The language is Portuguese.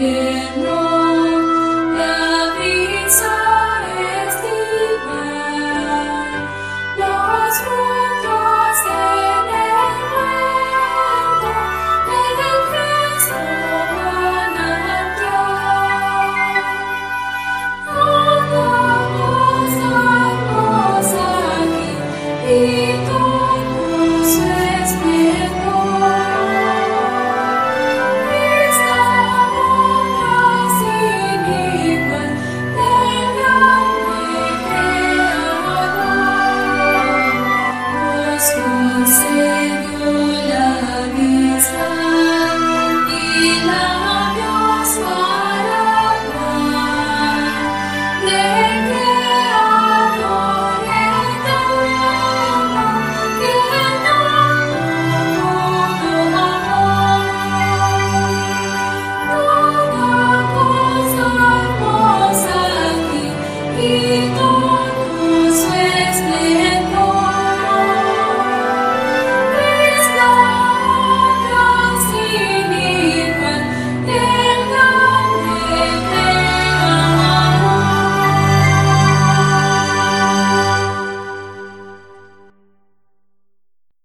in suas